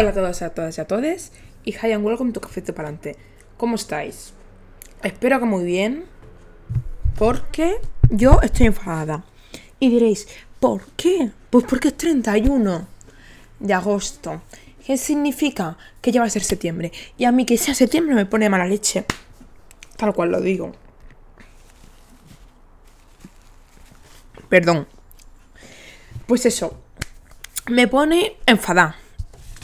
Hola a todas, a todas y a todos. Y hi and welcome to Café para adelante. ¿Cómo estáis? Espero que muy bien. Porque yo estoy enfadada. Y diréis, ¿por qué? Pues porque es 31 de agosto. ¿Qué significa? Que ya va a ser septiembre. Y a mí que sea septiembre me pone mala leche. Tal cual lo digo. Perdón. Pues eso. Me pone enfadada.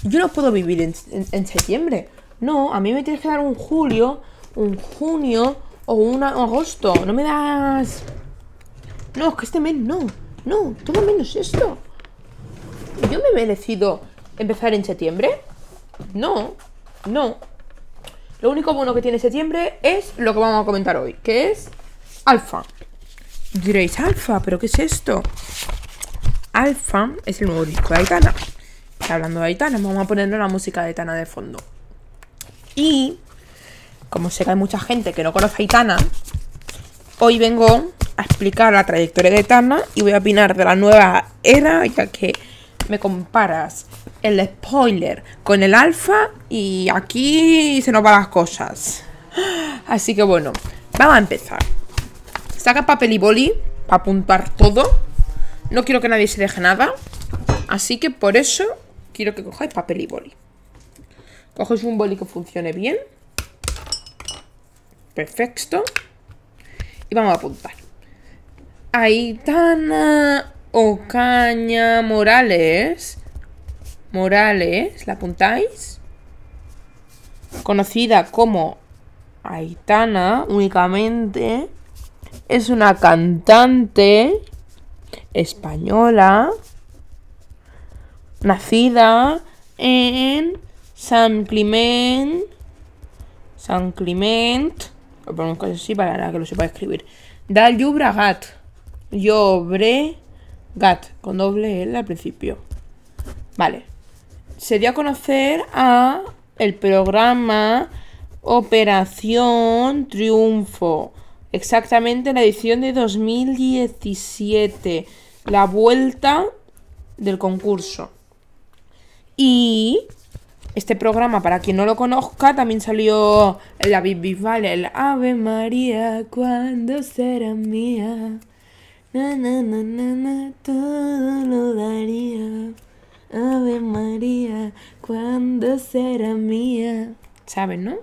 Yo no puedo vivir en, en- septiembre. No, a mí me tienes que dar un julio, un junio o un agosto. No me das. No, es que este mes no. No, todo menos esto. ¿Yo me he merecido empezar en septiembre? No, no. Lo único bueno que tiene septiembre es lo que vamos a comentar hoy, que es Alfa. Diréis, Alfa, ¿pero qué es esto? Alfa es el nuevo disco de Aitana. Hablando de Aitana, vamos a ponerle la música de Aitana de fondo. Y, como sé que hay mucha gente que no conoce a Aitana, hoy vengo a explicar la trayectoria de Aitana y voy a opinar de la nueva era, ya que me comparas el spoiler con el alfa y aquí se nos van las cosas. Así que bueno, vamos a empezar. Saca papel y boli para apuntar todo. No quiero que nadie se deje nada. Así que por eso quiero que cojáis papel y boli. Cogéis un boli que funcione bien. Perfecto. Y vamos a apuntar. Aitana Ocaña Morales. Morales, ¿la apuntáis? Conocida como Aitana únicamente. Es una cantante española nacida en San Clement San Clement lo casi así para que lo sepa escribir. Del Llobregat Llobregat con doble L al principio. Vale. Se dio a conocer a el programa Operación Triunfo exactamente la edición de 2017 la vuelta del concurso y este programa, para quien no lo conozca, también salió la Bisbal, el Ave María, ¿cuándo será mía? Na, na, na, na, na, todo lo daría. Ave María, ¿cuándo será mía? ¿Saben, no?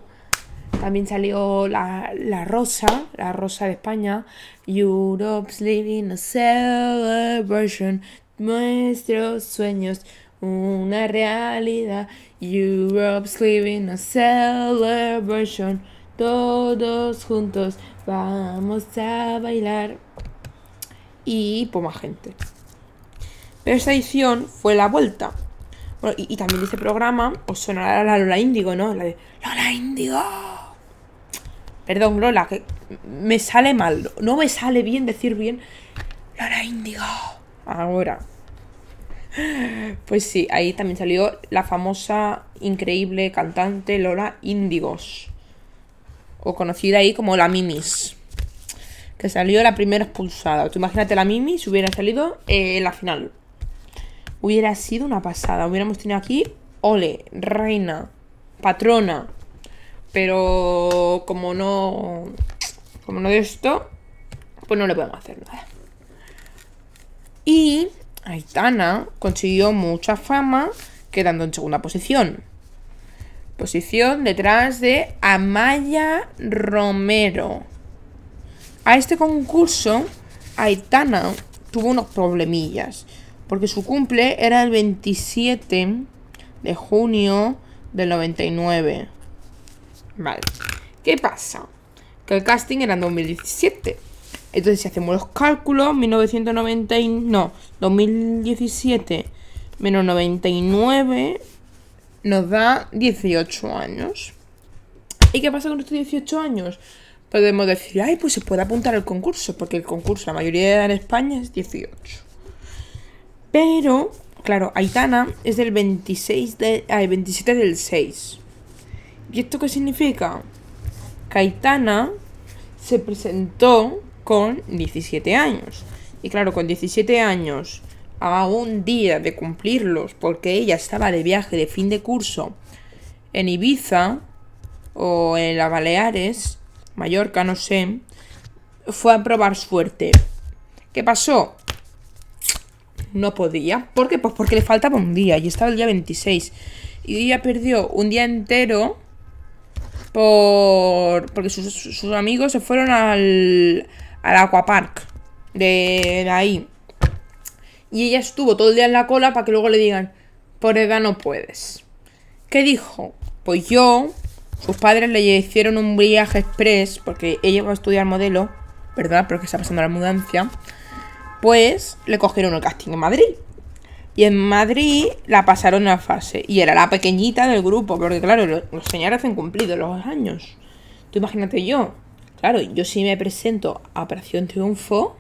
También salió la, la Rosa, la Rosa de España. Europe's living a celebration. Nuestros sueños, una realidad. Europe's living a celebration. Todos juntos vamos a bailar. Y pues más gente. Pero esta edición fue la vuelta. Bueno, y, también de programa os sonará la Lola Índigo, ¿no? La de Lola Índigo. Perdón, Lola, que me sale mal. No me sale bien decir bien Lola Índigo. Ahora. Pues sí, ahí también salió la famosa, increíble cantante Lola Índigos. O conocida ahí como la Mimis. Que salió la primera expulsada. Tú imagínate la Mimis hubiera salido eh, en la final. Hubiera sido una pasada. Hubiéramos tenido aquí Ole, reina, patrona. Pero como no. Como no de esto, pues no le podemos hacer nada. Y Aitana consiguió mucha fama quedando en segunda posición. Posición detrás de Amaya Romero. A este concurso, Aitana tuvo unos problemillas. Porque su cumple era el 27 de junio del 99. Vale. ¿Qué pasa? Que el casting era en 2017. Entonces, si hacemos los cálculos, 1990 y- no, 2017 menos 99 nos da 18 años. ¿Y qué pasa con estos 18 años? Podemos decir, ay, pues se puede apuntar al concurso, porque el concurso, la mayoría de edad en España es 18. Pero, claro, Aitana es del 26 de, ay, 27 del 6. ¿Y esto qué significa? Que Aitana se presentó con 17 años. Y claro, con 17 años a un día de cumplirlos, porque ella estaba de viaje de fin de curso en Ibiza o en las Baleares, Mallorca, no sé, fue a probar suerte. ¿Qué pasó? No podía. ¿Por qué? Pues porque le faltaba un día y estaba el día 26. Y ella perdió un día entero por porque sus, amigos se fueron al, al aquapark de, ahí. Y ella estuvo todo el día en la cola para que luego le digan, por edad no puedes. ¿Qué dijo? Pues yo, sus padres le hicieron un viaje express, porque ella va a estudiar modelo, ¿verdad? Pero que está pasando la mudancia. Pues le cogieron el casting en Madrid. Y en Madrid la pasaron a fase. Y era la pequeñita del grupo, porque claro, los, señores hacen cumplido los años. Tú imagínate yo. Claro, yo sí me presento a Operación Triunfo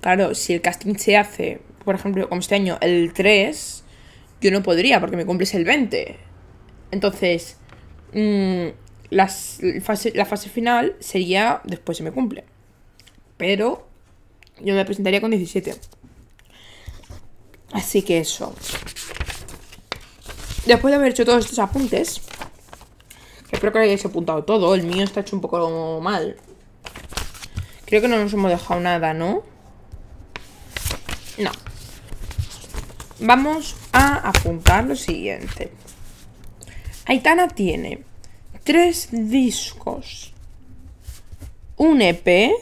Claro, si el casting se hace, por ejemplo, como este año, el 3, yo no podría porque me cumples el 20. Entonces, mm, la fase final sería después se me cumple. Pero yo me presentaría con 17. Así que eso. Después de haber hecho todos estos apuntes, espero que hayáis apuntado todo. El mío está hecho un poco mal. Creo que no nos hemos dejado nada, ¿no? No. Vamos a apuntar lo siguiente. Aitana tiene tres discos, un EP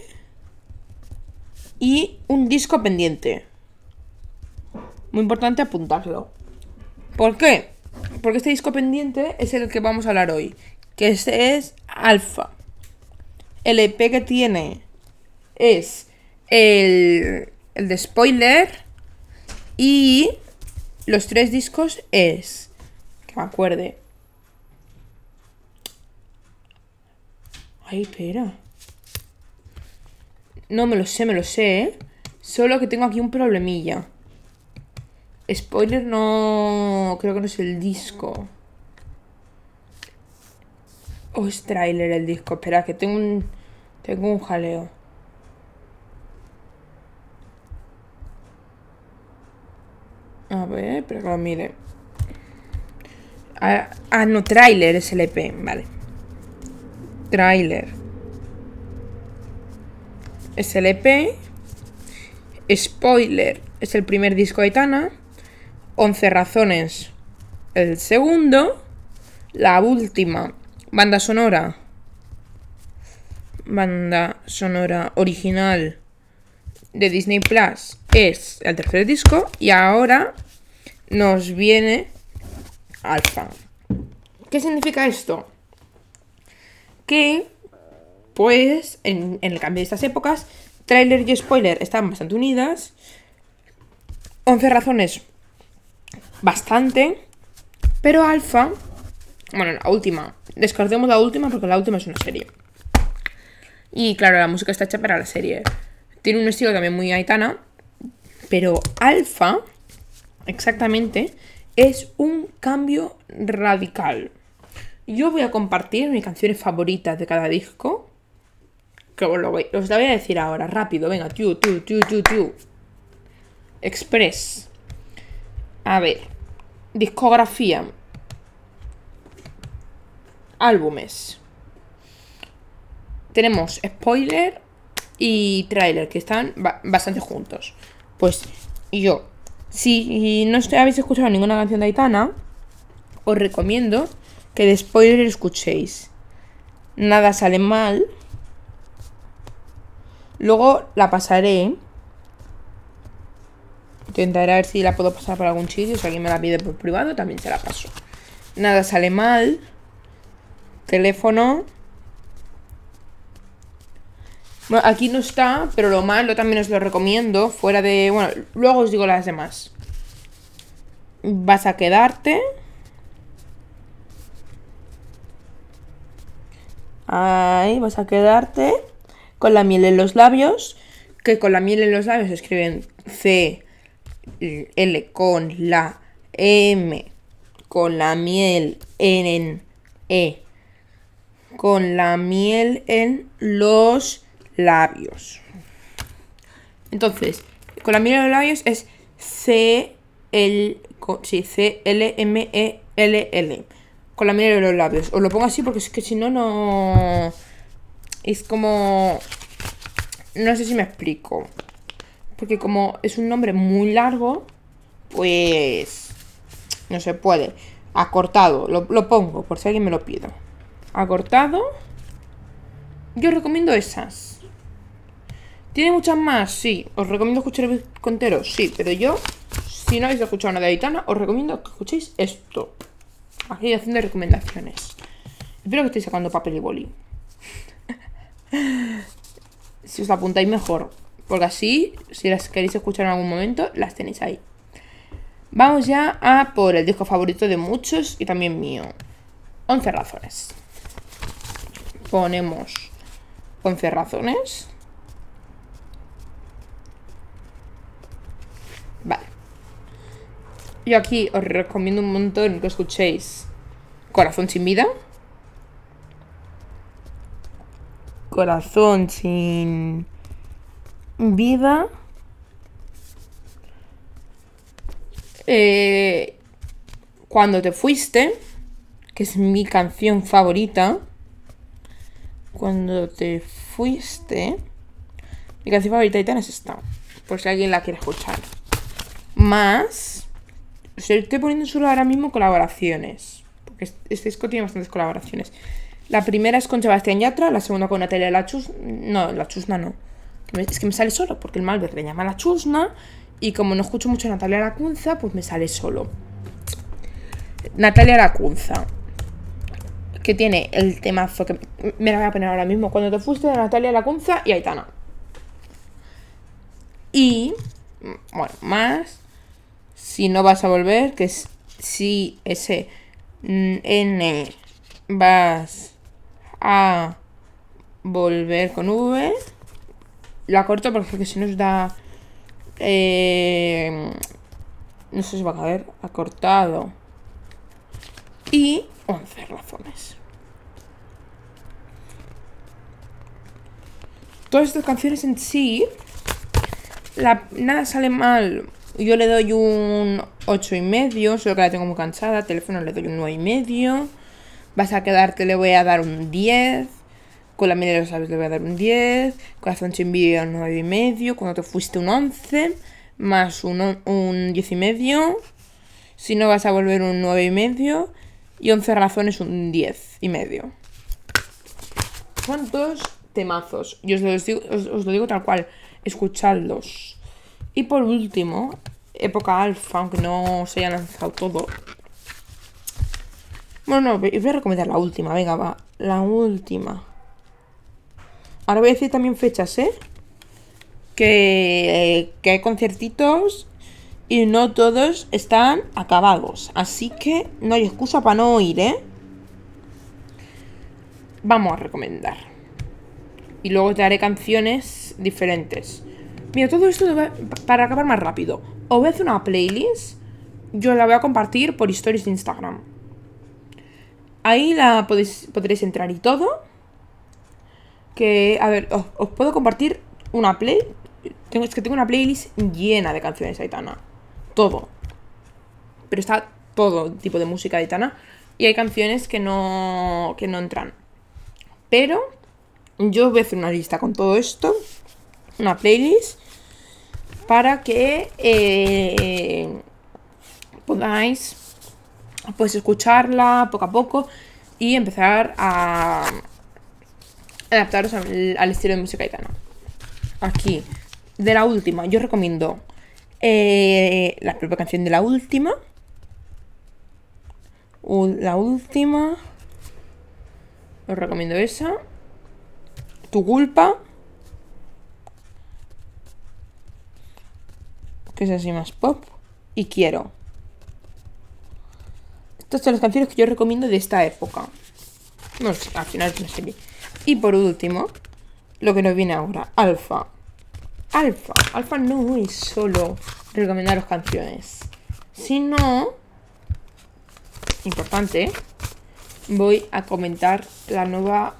y un disco pendiente. Muy importante apuntarlo. ¿Por qué? Porque este disco pendiente es el que vamos a hablar hoy. Que este es Alpha. El EP que tiene es el el de spoiler. Y los tres discos es. Que me acuerde. Ay, espera. No me lo sé, me lo sé, ¿eh? Solo que tengo aquí un problemilla. Spoiler no. Creo que no es el disco. O es trailer el disco. Espera, que tengo un. Tengo un jaleo. A ver, pero que mire. Ah, ah, no, trailer es el EP, vale. Trailer. Es el EP. Spoiler es el primer disco de Tana. 11 razones el segundo. La última banda sonora. Banda sonora original de Disney Plus es el tercer disco y ahora nos viene Alpha. ¿Qué significa esto? Que, pues, en, el cambio de estas épocas, trailer y spoiler están bastante unidas. 11 razones, bastante. Pero Alpha, bueno, la última, descartemos la última porque la última es una serie. Y claro, la música está hecha para la serie. Tiene un estilo también muy aitana. Pero Alpha, exactamente, es un cambio radical. Yo voy a compartir mis canciones favoritas de cada disco. Que os, lo voy, la voy a decir ahora, rápido. Venga, tu, tu, tu, tu, tu. Express. A ver. Discografía. Álbumes. Tenemos spoiler y trailer, que están bastante juntos. Pues yo, si no habéis escuchado ninguna canción de Aitana, os recomiendo que de spoiler escuchéis. Nada sale mal. Luego la pasaré. Intentaré ver si la puedo pasar por algún sitio. Si alguien me la pide por privado, también se la paso. Nada sale mal. Teléfono. Bueno, aquí no está, pero lo malo también os lo recomiendo. Fuera de. Bueno, luego os digo las demás. Vas a quedarte. Ahí, vas a quedarte con la miel en los labios. Que con la miel en los labios escriben C, L con la M, con la miel en E, con la miel en los labios. Entonces, con la miel de los labios es C L C L M E L L. Con la miel de los labios. Os lo pongo así porque es que si no no es como no sé si me explico. Porque como es un nombre muy largo, pues no se puede. Acortado, lo, lo pongo por si alguien me lo pide. Acortado. Yo recomiendo esas. ¿Tiene muchas más? Sí. ¿Os recomiendo escuchar el contero? Sí, pero yo, si no habéis escuchado nada de Aitana, os recomiendo que escuchéis esto. Aquí haciendo recomendaciones. Espero que estéis sacando papel y boli. si os apuntáis mejor. Porque así, si las queréis escuchar en algún momento, las tenéis ahí. Vamos ya a por el disco favorito de muchos y también mío. 11 razones. Ponemos 11 razones. Vale. Yo aquí os recomiendo un montón que escuchéis Corazón sin vida. Corazón sin vida. Eh, cuando te fuiste, que es mi canción favorita. Cuando te fuiste, mi canción favorita de es esta, por si alguien la quiere escuchar. Más, estoy poniendo solo ahora mismo colaboraciones, porque este disco tiene bastantes colaboraciones. La primera es con Sebastián Yatra, la segunda con Natalia Lachus, no, la Chusna no. Es que me sale solo, porque el Malbec le llama la Chusna y como no escucho mucho a Natalia Lacunza, pues me sale solo. Natalia Lacunza. Que tiene el temazo que me la voy a poner ahora mismo. Cuando te fuiste de Natalia Lacunza y Aitana. Y, bueno, más. Si no vas a volver, que es si ese N vas a volver con V. La corto porque si nos da eh, no sé si va a caber. Acortado. Y 11 razones. Todas estas canciones en sí, la, nada sale mal. Yo le doy un 8 y medio, solo que la tengo muy cansada. Teléfono le doy un 9 y medio. Vas a quedarte, le voy a dar un 10. Con la media los sabes le voy a dar un 10. Corazón sin vida un 9 y medio. Cuando te fuiste un 11. Más un, un 10 y medio. Si no vas a volver un 9 y medio. Y 11 razones un 10 y medio. ¿Cuántos temazos? Y os lo, digo, os, lo digo tal cual. Escuchadlos. Y por último, época alfa, aunque no se haya lanzado todo. Bueno, no, voy a recomendar la última, venga, va. La última. Ahora voy a decir también fechas, ¿eh? Que, que hay conciertitos y no todos están acabados. Así que no hay excusa para no ir, ¿eh? Vamos a recomendar. Y luego te haré canciones diferentes. Mira, todo esto para acabar más rápido. O ves una playlist. Yo la voy a compartir por stories de Instagram. Ahí la podéis, podréis entrar y todo que, a ver, os, puedo compartir una play. Es que tengo una playlist llena de canciones Aitana. Todo. Pero está todo tipo de música de Aitana. Y hay canciones que no, que no entran. Pero yo voy a hacer una lista con todo esto. Una playlist. Para que eh, podáis pues escucharla poco a poco y empezar a adaptaros al, estilo de música italiana. Aquí, de la última, yo recomiendo la propia canción de la última. La última. Os recomiendo esa. Tu culpa. Que es así más pop. Y quiero. Estas son las canciones que yo recomiendo de esta época. No sé, al final es una serie. Y por último, lo que nos viene ahora, Alfa. Alfa. Alfa no es solo recomendaros canciones, sino, importante, voy a comentar la nueva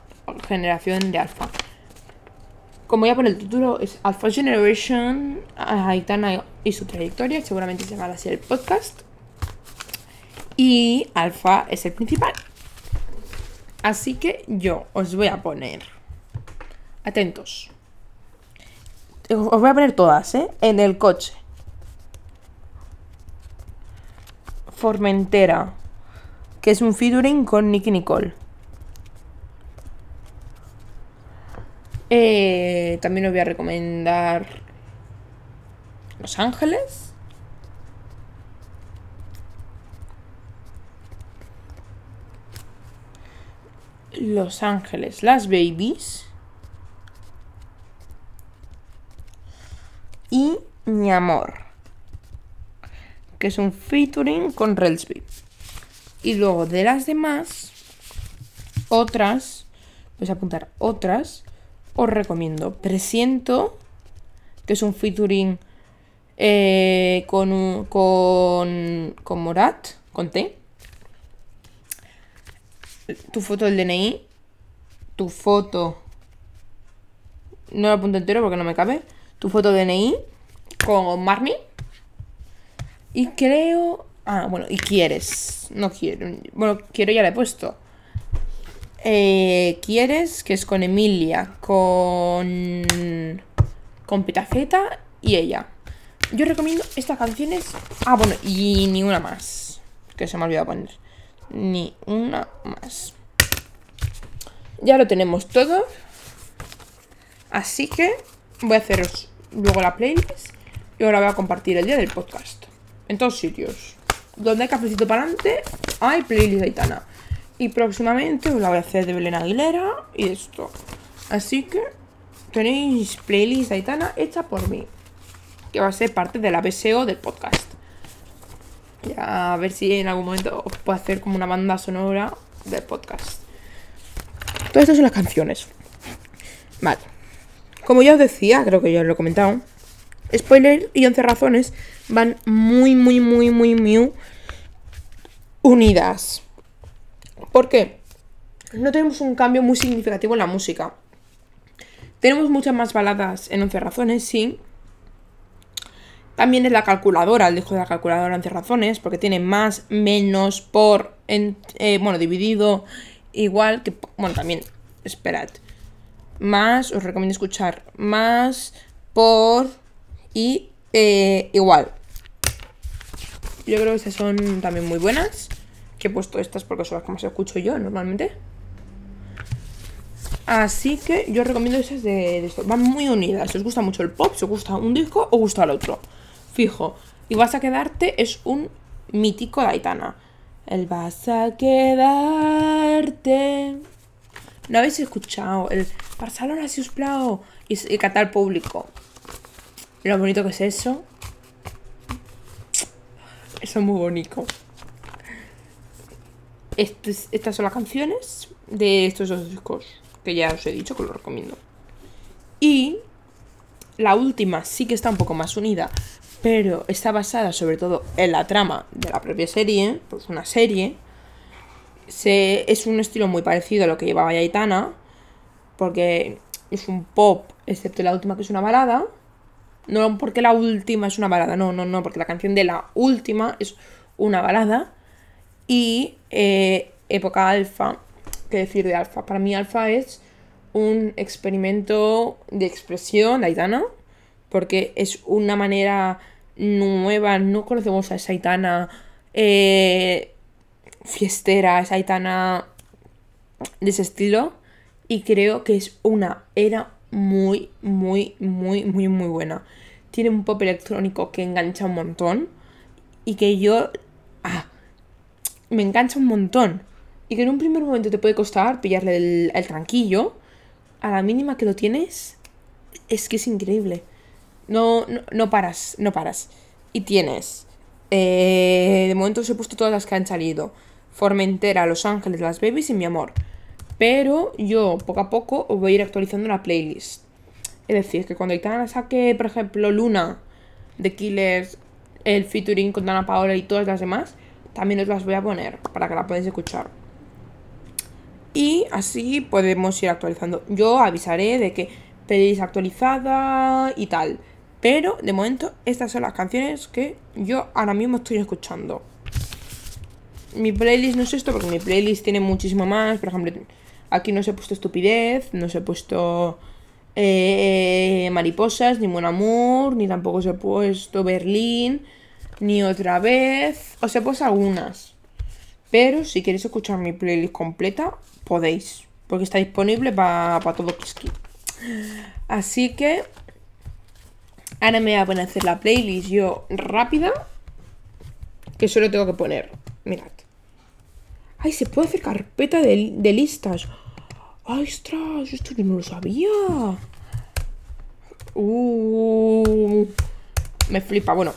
generación de Alfa. como voy a poner el título, es Alpha Generation, Aitana y su trayectoria, seguramente se llamará así el podcast. Y Alpha es el principal. Así que yo os voy a poner. Atentos. Os voy a poner todas, ¿eh? En el coche. Formentera. Que es un featuring con Nicky Nicole. Eh, también os voy a recomendar Los Ángeles. Los Ángeles, las babies. Y Mi Amor. Que es un featuring con Relsby. Y luego de las demás, otras, voy a apuntar otras, os recomiendo. Presiento, que es un featuring eh, con, con, con Morat, con T tu foto del DNI, tu foto, no lo apunto entero porque no me cabe, tu foto DNI con Marmy. Y creo... Ah, bueno, y quieres. No quiero. Bueno, quiero ya le he puesto. Eh, quieres, que es con Emilia, con... Con Pitafeta y ella. Yo recomiendo estas canciones. Ah, bueno, y ni una más. Que se me ha olvidado poner ni una más. Ya lo tenemos todo. Así que voy a haceros luego la playlist y ahora voy a compartir el día del podcast. En todos sitios. Donde hay cafecito para adelante, hay playlist de Aitana. Y próximamente os la voy a hacer de Belén Aguilera y esto. Así que tenéis playlist de Aitana hecha por mí. Que va a ser parte de la BSO del podcast. Ya a ver si en algún momento os puedo hacer como una banda sonora del podcast. Todas estas son las canciones. Vale. Como ya os decía, creo que ya os lo he comentado. Spoiler y 11 razones van muy, muy, muy, muy, muy unidas. ¿Por qué? No tenemos un cambio muy significativo en la música. Tenemos muchas más baladas en 11 razones, sí, también es la calculadora, el disco de la calculadora entre razones, porque tiene más, menos, por, eh, bueno, dividido, igual que, bueno, también, esperad, más, os recomiendo escuchar más, por y eh, igual. Yo creo que esas son también muy buenas, que he puesto estas porque son las que más escucho yo normalmente. Así que yo recomiendo esas de, de esto. Van muy unidas. Si os gusta mucho el pop, si os gusta un disco, os gusta el otro fijo. Y vas a quedarte es un mítico de Aitana. El vas a quedarte. ¿No habéis escuchado? El Barcelona, si os plau. Y, y cantar público. Lo bonito que es eso. Eso es muy bonito. estas son las canciones de estos dos discos. Que ya os he dicho que los recomiendo. Y la última sí que está un poco más unida pero está basada sobre todo en la trama de la propia serie, pues una serie. Se, es un estilo muy parecido a lo que llevaba Aitana, porque es un pop, excepto la última que es una balada. No porque la última es una balada, no, no, no, porque la canción de la última es una balada. Y eh, época alfa, ¿qué decir de alfa? Para mí alfa es un experimento de expresión de Aitana, porque es una manera nueva, no conocemos a esa Aitana eh, fiestera, esa Aitana de ese estilo. Y creo que es una era muy, muy, muy, muy, muy buena. Tiene un pop electrónico que engancha un montón. Y que yo... Ah, me engancha un montón. Y que en un primer momento te puede costar pillarle el, tranquillo. A la mínima que lo tienes, es que es increíble. No, no, paras, no paras. Y tienes. Eh, de momento os he puesto todas las que han salido. Formentera, Los Ángeles, Las Babies y Mi Amor. Pero yo poco a poco os voy a ir actualizando la playlist. Es decir, que cuando Aitana saque, por ejemplo, Luna de Killers, el featuring con Dana Paola y todas las demás, también os las voy a poner para que la podáis escuchar. Y así podemos ir actualizando. Yo avisaré de que playlist actualizada y tal. Pero de momento estas son las canciones que yo ahora mismo estoy escuchando. Mi playlist no es esto porque mi playlist tiene muchísimo más. Por ejemplo, aquí no se ha puesto estupidez, no se ha puesto eh, mariposas, ni Mon Amour, ni tampoco se ha puesto Berlín, ni otra vez. Os he puesto algunas. Pero si queréis escuchar mi playlist completa, podéis. Porque está disponible para todo Kiski. Así que ahora me voy a poner a hacer la playlist yo rápida. Que solo tengo que poner. Mirad. Ay, se puede hacer carpeta de, listas. ¡Ay, ostras! Esto yo no lo sabía. Uh, me flipa. Bueno,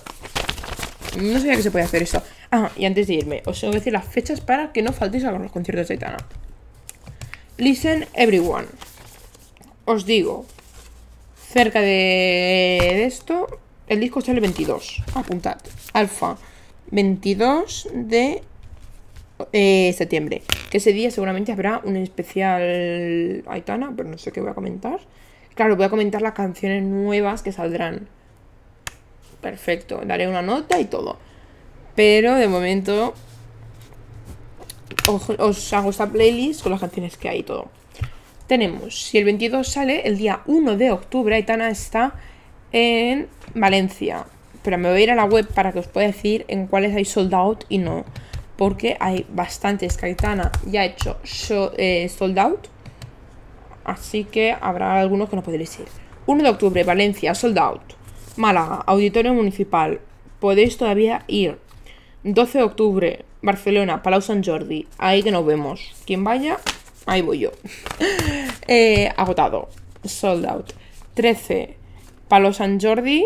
no sabía que se puede hacer esto. Ah, y antes de irme, os tengo que decir las fechas para que no faltéis a los conciertos de Aitana. Listen everyone. Os digo, cerca de esto, el disco sale el 22. Apuntad. Alfa, 22 de eh, septiembre. Que ese día seguramente habrá un especial Aitana, pero no sé qué voy a comentar. Claro, voy a comentar las canciones nuevas que saldrán. Perfecto, daré una nota y todo. Pero de momento os, hago esta playlist con las canciones que hay y todo. Tenemos, si el 22 sale, el día 1 de octubre, Aitana está en Valencia. Pero me voy a ir a la web para que os pueda decir en cuáles hay sold out y no. Porque hay bastantes que Aitana ya ha hecho eh, sold out. Así que habrá algunos que no podréis ir. 1 de octubre, Valencia, sold out. Málaga, Auditorio Municipal. Podéis todavía ir. 12 de octubre, Barcelona, Palau Sant Jordi. Ahí que nos vemos. Quien vaya, ahí voy yo. Eh, agotado. Sold out. 13, Palau Sant Jordi.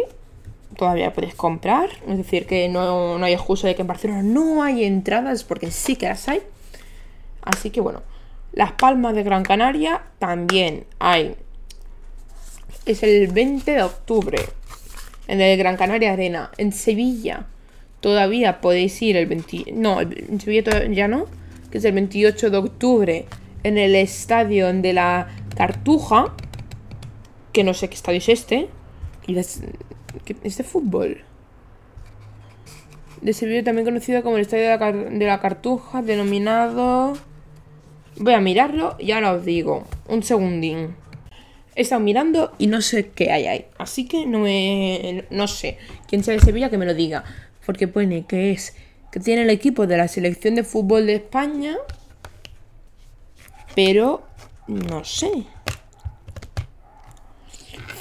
Todavía puedes comprar. Es decir, que no, no hay excusa de que en Barcelona no hay entradas, porque sí que las hay. Así que bueno. Las Palmas de Gran Canaria también hay. Es el 20 de octubre. En el Gran Canaria Arena. En Sevilla todavía podéis ir el 20... No, en Sevilla ya no, que es el 28 de octubre en el estadio de la Cartuja, que no sé qué estadio es este, es, es de fútbol. De Sevilla también conocido como el estadio de la, de la Cartuja, denominado... Voy a mirarlo y ahora os digo. Un segundín. He estado mirando y no sé qué hay ahí. Así que no me. No sé. Quien sea de Sevilla que me lo diga porque pone que es que tiene el equipo de la selección de fútbol de España, pero no sé.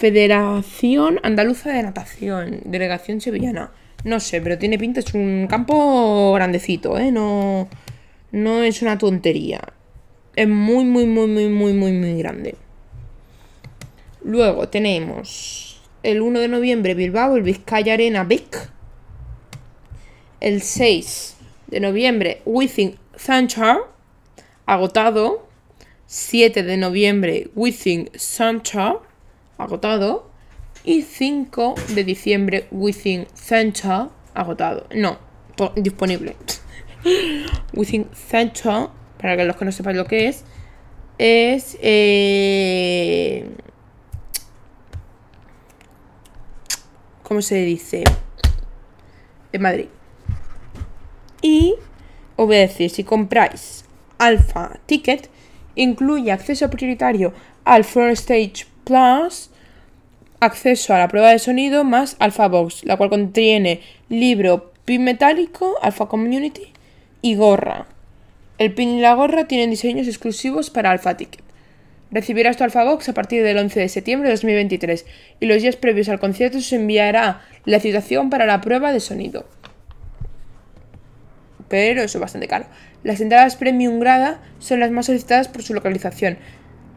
Federación Andaluza de Natación, delegación sevillana. No sé, pero tiene pinta, es un campo grandecito, ¿eh? No, no es una tontería. Es muy, muy, muy, muy, muy, muy, muy grande. Luego tenemos el 1 de noviembre Bilbao, el Vizcaya Arena Vic el 6 de noviembre, Within Center, agotado. 7 de noviembre, Within Center, agotado. Y 5 de diciembre, Within Center, agotado. No, disponible. Within Center, para que los que no sepan lo que es, es... Eh, ¿Cómo se dice? En Madrid. Y os voy a decir, si compráis Alpha Ticket, incluye acceso prioritario al Front Stage Plus, acceso a la prueba de sonido más Alpha Box, la cual contiene libro pin metálico, Alpha Community y gorra. El pin y la gorra tienen diseños exclusivos para Alpha Ticket. Recibirás tu Alpha Box a partir del 11 de septiembre de 2023 y los días previos al concierto se enviará la citación para la prueba de sonido pero eso es bastante caro. Las entradas premium grada son las más solicitadas por su localización.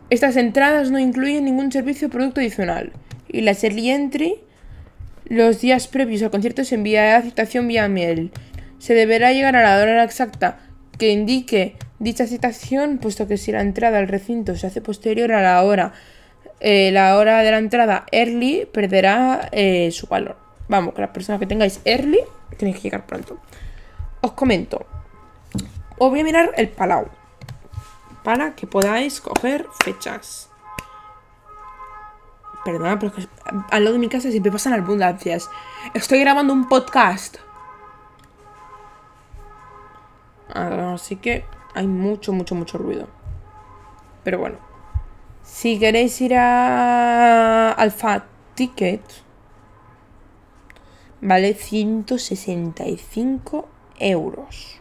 Estas entradas no incluyen ningún servicio o producto adicional. Y la early entry, los días previos al concierto se enviará citación vía mail. Se deberá llegar a la hora exacta que indique dicha citación, puesto que si la entrada al recinto se hace posterior a la hora, eh, la hora de la entrada early perderá eh, su valor. Vamos, que las personas que tengáis early tenéis que llegar pronto os comento. Os voy a mirar el Palau. Para que podáis coger fechas. Perdona, pero es que al lado de mi casa siempre pasan ambulancias. Estoy grabando un podcast. Así que hay mucho, mucho, mucho ruido. Pero bueno. Si queréis ir a Alfa Ticket, vale 165 euros.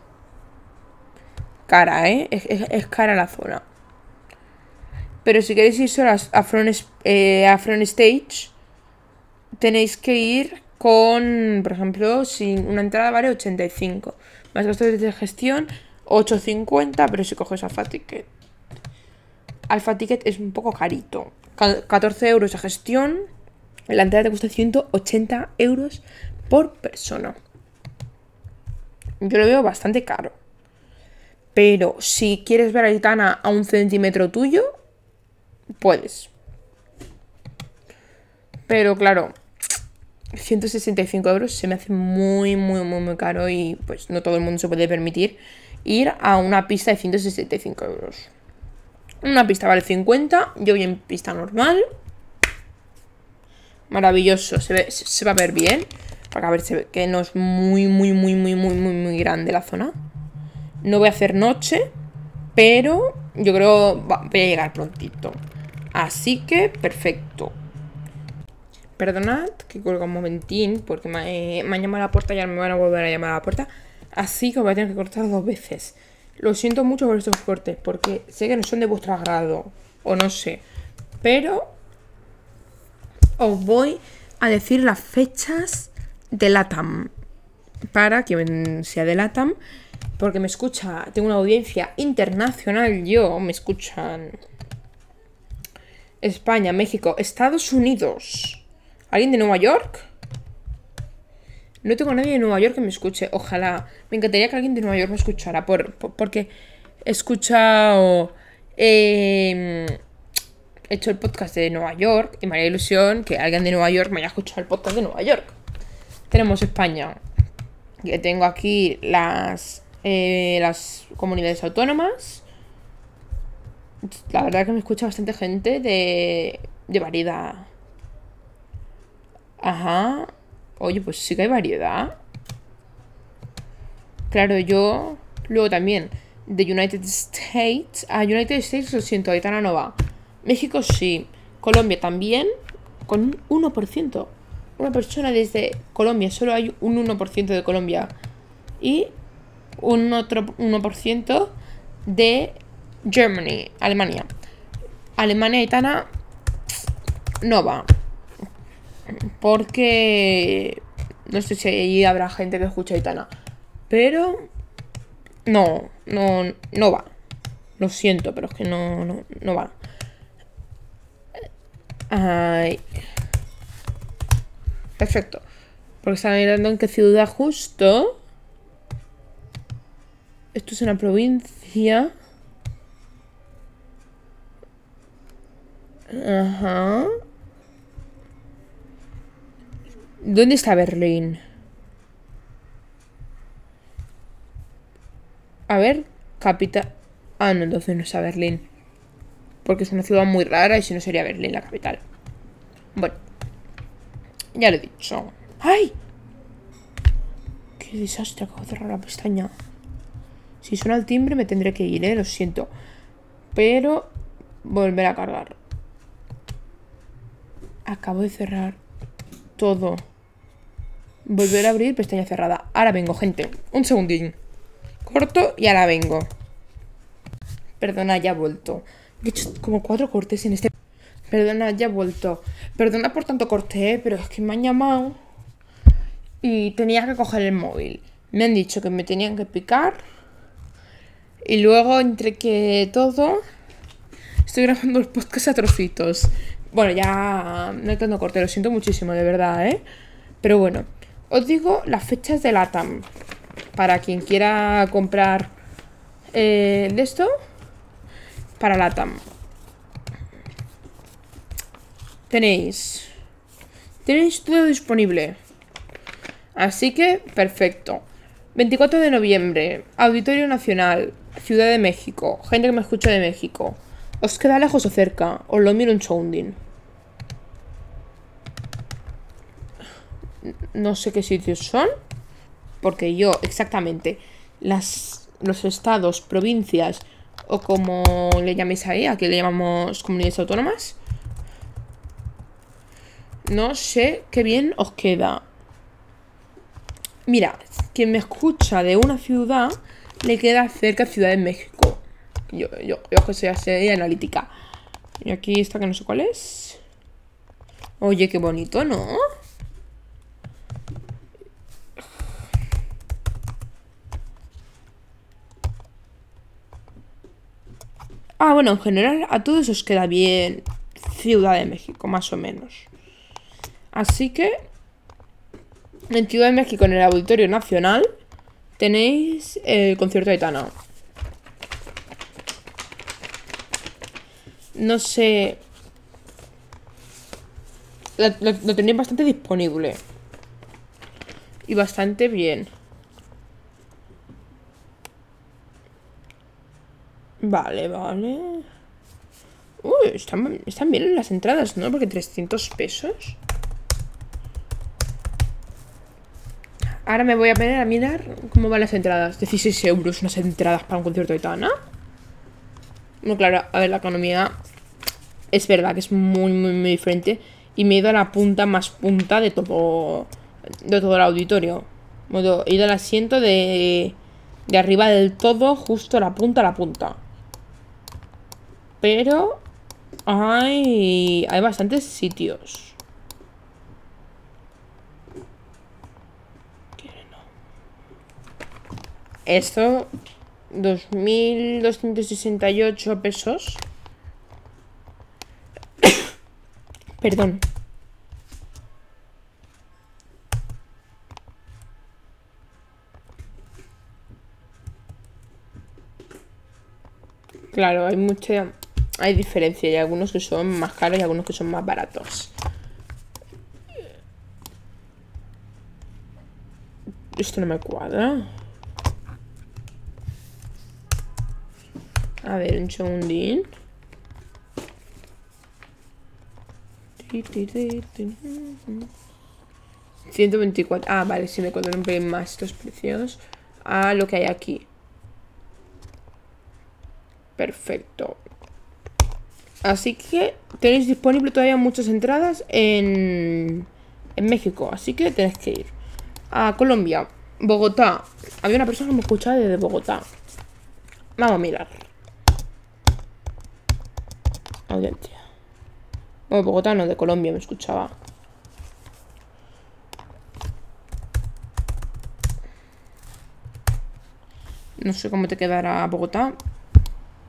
Cara, ¿eh? Es, cara la zona. Pero si queréis ir solo a, Front, eh, a Front Stage, tenéis que ir con, por ejemplo, sin una entrada vale 85. Más gastos de gestión, 8.50, pero si coges Alpha Ticket. Alpha Ticket es un poco carito. 14 euros de gestión. La entrada te cuesta 180 euros por persona. Yo lo veo bastante caro. Pero si quieres ver a Aitana a un centímetro tuyo, puedes. Pero claro, 165 euros se me hace muy, muy, muy, muy caro y pues no todo el mundo se puede permitir ir a una pista de 165 euros. Una pista vale 50, yo voy en pista normal. Maravilloso, se, se va a ver bien. Porque a ver, se ve que no es muy, muy, muy, muy, muy, muy, muy grande la zona. No voy a hacer noche, pero yo creo voy a llegar prontito. Así que, perfecto. Perdonad que cuelga un momentín, porque me, me han llamado a la puerta y ya me van a volver a llamar a la puerta. Así que voy a tener que cortar dos veces. Lo siento mucho por estos cortes, porque sé que no son de vuestro agrado, o no sé. Pero os voy a decir las fechas de LATAM. Para quien sea de LATAM, porque me escucha, tengo una audiencia internacional, yo, me escuchan España, México, Estados Unidos. ¿Alguien de Nueva York? No tengo nadie de Nueva York que me escuche. Ojalá. Me encantaría que alguien de Nueva York me escuchara. Por, porque he escuchado. Em, he hecho el podcast de Nueva York y me haría ilusión que alguien de Nueva York me haya escuchado el podcast de Nueva York. Tenemos España. Que tengo aquí las, eh, las comunidades autónomas. La verdad que me escucha bastante gente de, de variedad. Ajá. Oye, pues sí que hay variedad. Claro, yo. Luego también. De United States. A United States lo siento, Aitana no va. México sí. Colombia también. Con un 1%. Una persona desde Colombia. Solo hay un 1% de Colombia. Y un otro 1% de Germany, Alemania. Alemania Aitana no va. Porque no sé si ahí habrá gente que escucha Aitana. Pero no, no, no va. Lo siento, pero es que no, no, no va. Ay. Perfecto. Porque estaba mirando en qué ciudad justo. Esto es una provincia. Ajá. ¿Dónde está Berlín? A ver, capital. Ah, no, entonces no está Berlín. Porque es una ciudad muy rara y si no sería Berlín la capital. Bueno, ya lo he dicho. ¡Ay! ¡Qué desastre! Acabo de cerrar la pestaña. Si suena el timbre me tendré que ir, ¿eh? Lo siento. Pero volver a cargar. Acabo de cerrar todo. Volver a abrir pestaña cerrada. Ahora vengo, gente. Un segundín. Corto y ahora vengo. Perdona, ya he vuelto. He hecho como cuatro cortes en este... Perdona, ya he vuelto. Perdona por tanto corte, pero es que me han llamado y tenía que coger el móvil. Me han dicho que me tenían que picar. Y luego, entre que todo, estoy grabando el podcast a trocitos. Bueno, ya no tengo corte, lo siento muchísimo, de verdad, ¿eh? Pero bueno. Os digo las fechas de LATAM. Para quien quiera comprar eh, de esto. Para LATAM. Tenéis. Tenéis todo disponible. Así que, perfecto. 24 de noviembre, Auditorio Nacional, Ciudad de México. Gente que me escucha de México. ¿Os queda lejos o cerca? Os lo miro un sounding. no sé qué sitios son, porque yo exactamente las, los estados, provincias o como le llaméis ahí, aquí le llamamos comunidades autónomas, no sé qué bien os queda. Mira, quien me escucha de una ciudad le queda cerca Ciudad de México. Yo, yo, yo que soy así analítica. Y aquí está que no sé cuál es. Oye, qué bonito, ¿no? Ah, bueno, en general a todos os queda bien Ciudad de México, más o menos. Así que en Ciudad de México, en el Auditorio Nacional, tenéis el concierto de Tana. No sé. Lo, tenéis bastante disponible. Y bastante bien. Vale, vale. Uy, están, están bien las entradas, ¿no? Porque 300 pesos. Ahora me voy a poner a mirar cómo van las entradas. 16 euros unas entradas para un concierto de Tana. No, claro, a ver, la economía es verdad que es muy, muy, muy diferente. Y me he ido a la punta más punta de todo, de todo el auditorio. He ido al asiento de, de arriba del todo, justo a la punta, a la punta. Pero hay, hay bastantes sitios. Esto, 2.268 pesos. Perdón. Claro, hay mucha... Hay diferencia. Hay algunos que son más caros y algunos que son más baratos. Esto no me cuadra. A ver, un segundín. 124. Ah, vale, si me cuadran un pelín más estos precios. A lo que hay aquí. Perfecto. Así que tenéis disponible todavía muchas entradas en, en México. Así que tenéis que ir. A Colombia. Bogotá. Había una persona que me escuchaba desde Bogotá. Vamos a mirar. Audiencia. Bueno, Bogotá no, de Colombia me escuchaba. No sé cómo te quedará Bogotá.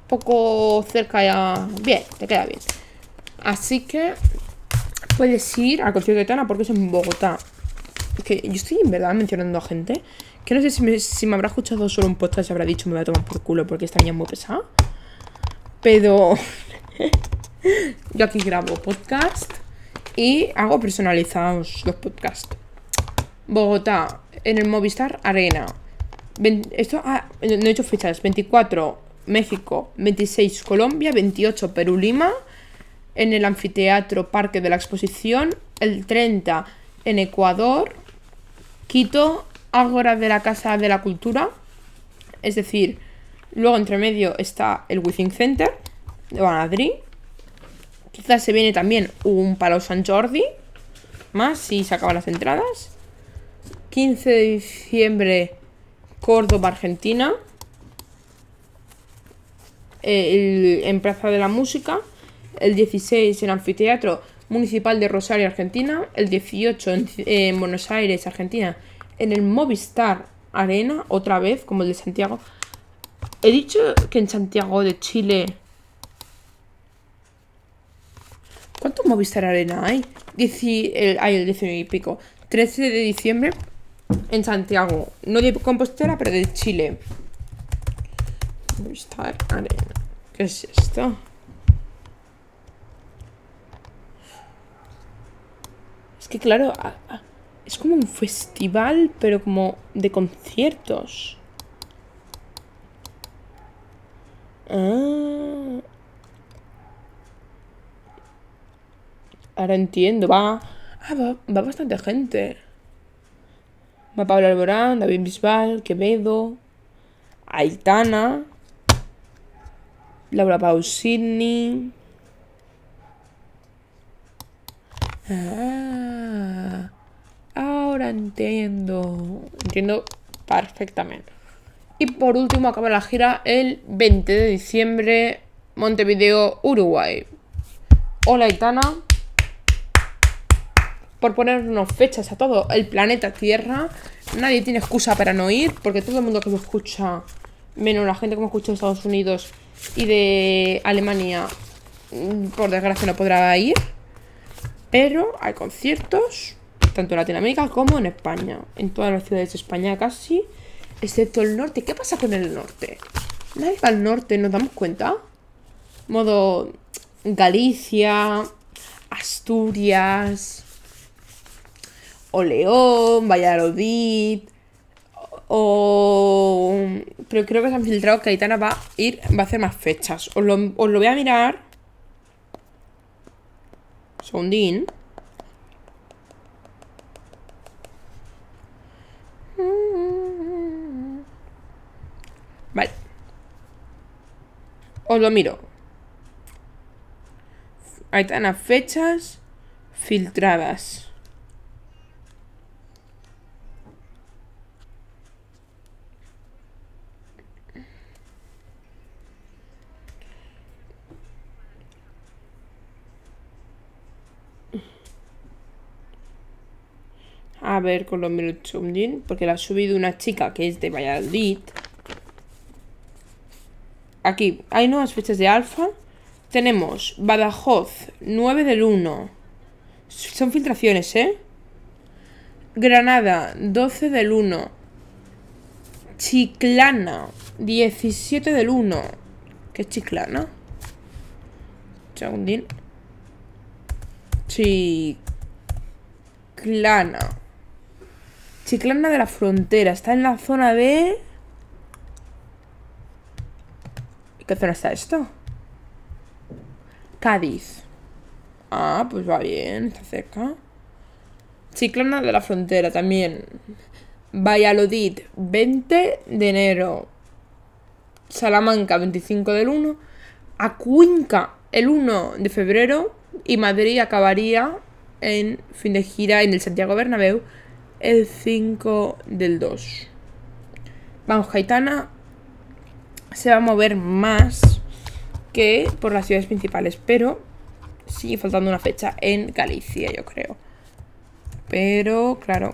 Poco cerca ya. Bien, te queda bien. Así que puedes ir al concierto de Tana porque es en Bogotá. Es que yo estoy en verdad mencionando a gente que no sé si me, si me habrá escuchado solo un podcast y habrá dicho me voy a tomar por culo porque esta niña muy pesada. Pero Yo aquí grabo podcast y hago personalizados los podcasts. Bogotá, en el Movistar Arena. esto, ah, no he hecho fechas. 24 México, 26 Colombia, 28 Perú Lima, en el Anfiteatro Parque de la Exposición, el 30 en Ecuador, Quito, Ágora de la Casa de la Cultura, es decir, luego entre medio está el Within Center de Madrid, Quizás se viene también un Palo San Jordi. Más si se acaban las entradas. 15 de diciembre, Córdoba, Argentina. en Plaza de la Música. El 16 en Anfiteatro Municipal de Rosario, Argentina. El 18 en, Buenos Aires, Argentina. En el Movistar Arena, otra vez, como el de Santiago. He dicho que en Santiago de Chile ¿Cuántos Movistar Arena hay? el, hay el 19 y pico. 13 de diciembre en Santiago. No de Compostela, pero de Chile. Movistar Arena. ¿Qué es esto? Es que claro, es como un festival, pero como de conciertos. Ah. Ahora entiendo, va, ah, va, va bastante gente. Va Pablo Alborán, David Bisbal, Quevedo, Aitana, Laura Pausini. Ah, ahora entiendo. Entiendo perfectamente. Y por último acaba la gira el 20 de diciembre, Montevideo, Uruguay. Hola Aitana. Por ponernos fechas a todo el planeta Tierra. Nadie tiene excusa para no ir, porque todo el mundo que lo escucha, menos la gente que me escucha de Estados Unidos y de Alemania, mm, por desgracia no podrá ir. Pero hay conciertos, tanto en Latinoamérica como en España. En todas las ciudades de España casi, excepto el norte. ¿Qué pasa con el norte? Nadie va al norte, ¿nos damos cuenta? Modo Galicia, Asturias, o León, Valladolid, o... Pero creo que se han filtrado que Aitana va a ir, va a hacer más fechas. Os lo, os lo voy a mirar. Segundín. Vale. Os lo miro. Aitana, fechas filtradas. Ver con los minutos porque la ha subido una chica que es de Valladolid. Aquí hay nuevas fechas de alfa. Tenemos Badajoz, 9 del 1. Son filtraciones, ¿eh? Granada, 12 del 1. Chiclana, 17 del 1. ¿Qué es Chiclana? Segundín. Chiclana. Chiclana de la Frontera. Está en la zona de... ¿Qué zona está esto? Cádiz. Ah, pues va bien, está cerca. Chiclana de la Frontera también. Valladolid, 20 de enero. Salamanca, 25 del 1. Acuinca, el 1 de febrero. Y Madrid acabaría en fin de gira en el Santiago Bernabéu el 5 del 2. Vamos, Gaitana se va a mover más que por las ciudades principales, pero sigue faltando una fecha en Galicia, yo creo. Pero, claro,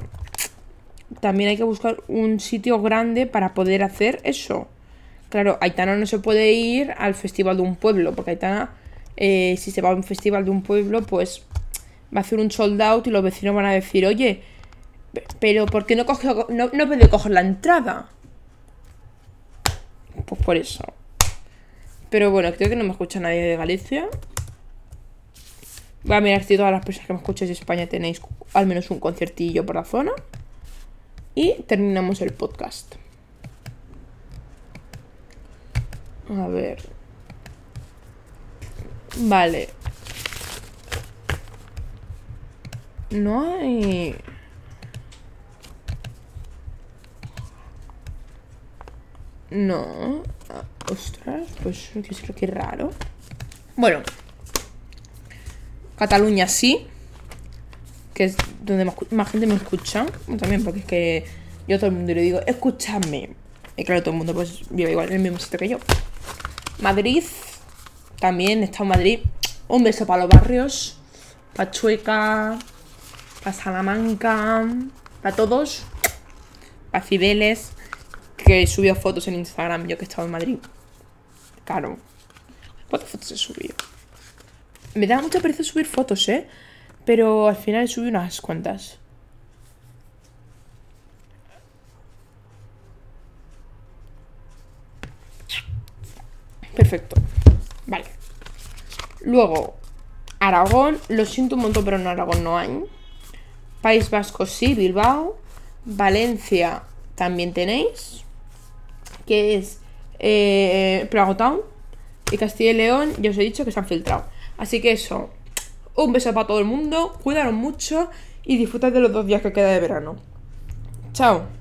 también hay que buscar un sitio grande para poder hacer eso. Claro, Aitana no se puede ir al festival de un pueblo, porque Aitana, eh, si se va a un festival de un pueblo, pues va a hacer un sold out y los vecinos van a decir, oye, pero ¿por qué no, coge, no, no puede coger la entrada? Pues por eso. Pero bueno, creo que no me escucha nadie de Galicia. Voy a mirar si todas las personas que me escucháis de España tenéis al menos un conciertillo por la zona. Y terminamos el podcast. A ver. Vale. No hay... No. Ah, ostras, pues que raro. Bueno. Cataluña sí. Que es donde más, gente me escucha. También porque es que yo a todo el mundo le digo, escúchame. Y claro, todo el mundo pues vive igual en el mismo sitio que yo. Madrid. También está en Madrid. Un beso para los barrios. Para Chueca. Para Salamanca. Para todos. Para Cibeles que subió fotos en Instagram yo que estaba en Madrid. Claro. ¿Cuántas fotos he subido? Me da mucha pereza subir fotos, ¿eh? Pero al final subí unas cuantas. Perfecto. Vale. Luego, Aragón. Lo siento un montón, pero en Aragón no hay. País Vasco sí, Bilbao. Valencia también tenéis que es eh, Town y Castilla y León, ya os he dicho que se han filtrado. Así que eso, un beso para todo el mundo, cuidaros mucho y disfrutad de los dos días que queda de verano. Chao.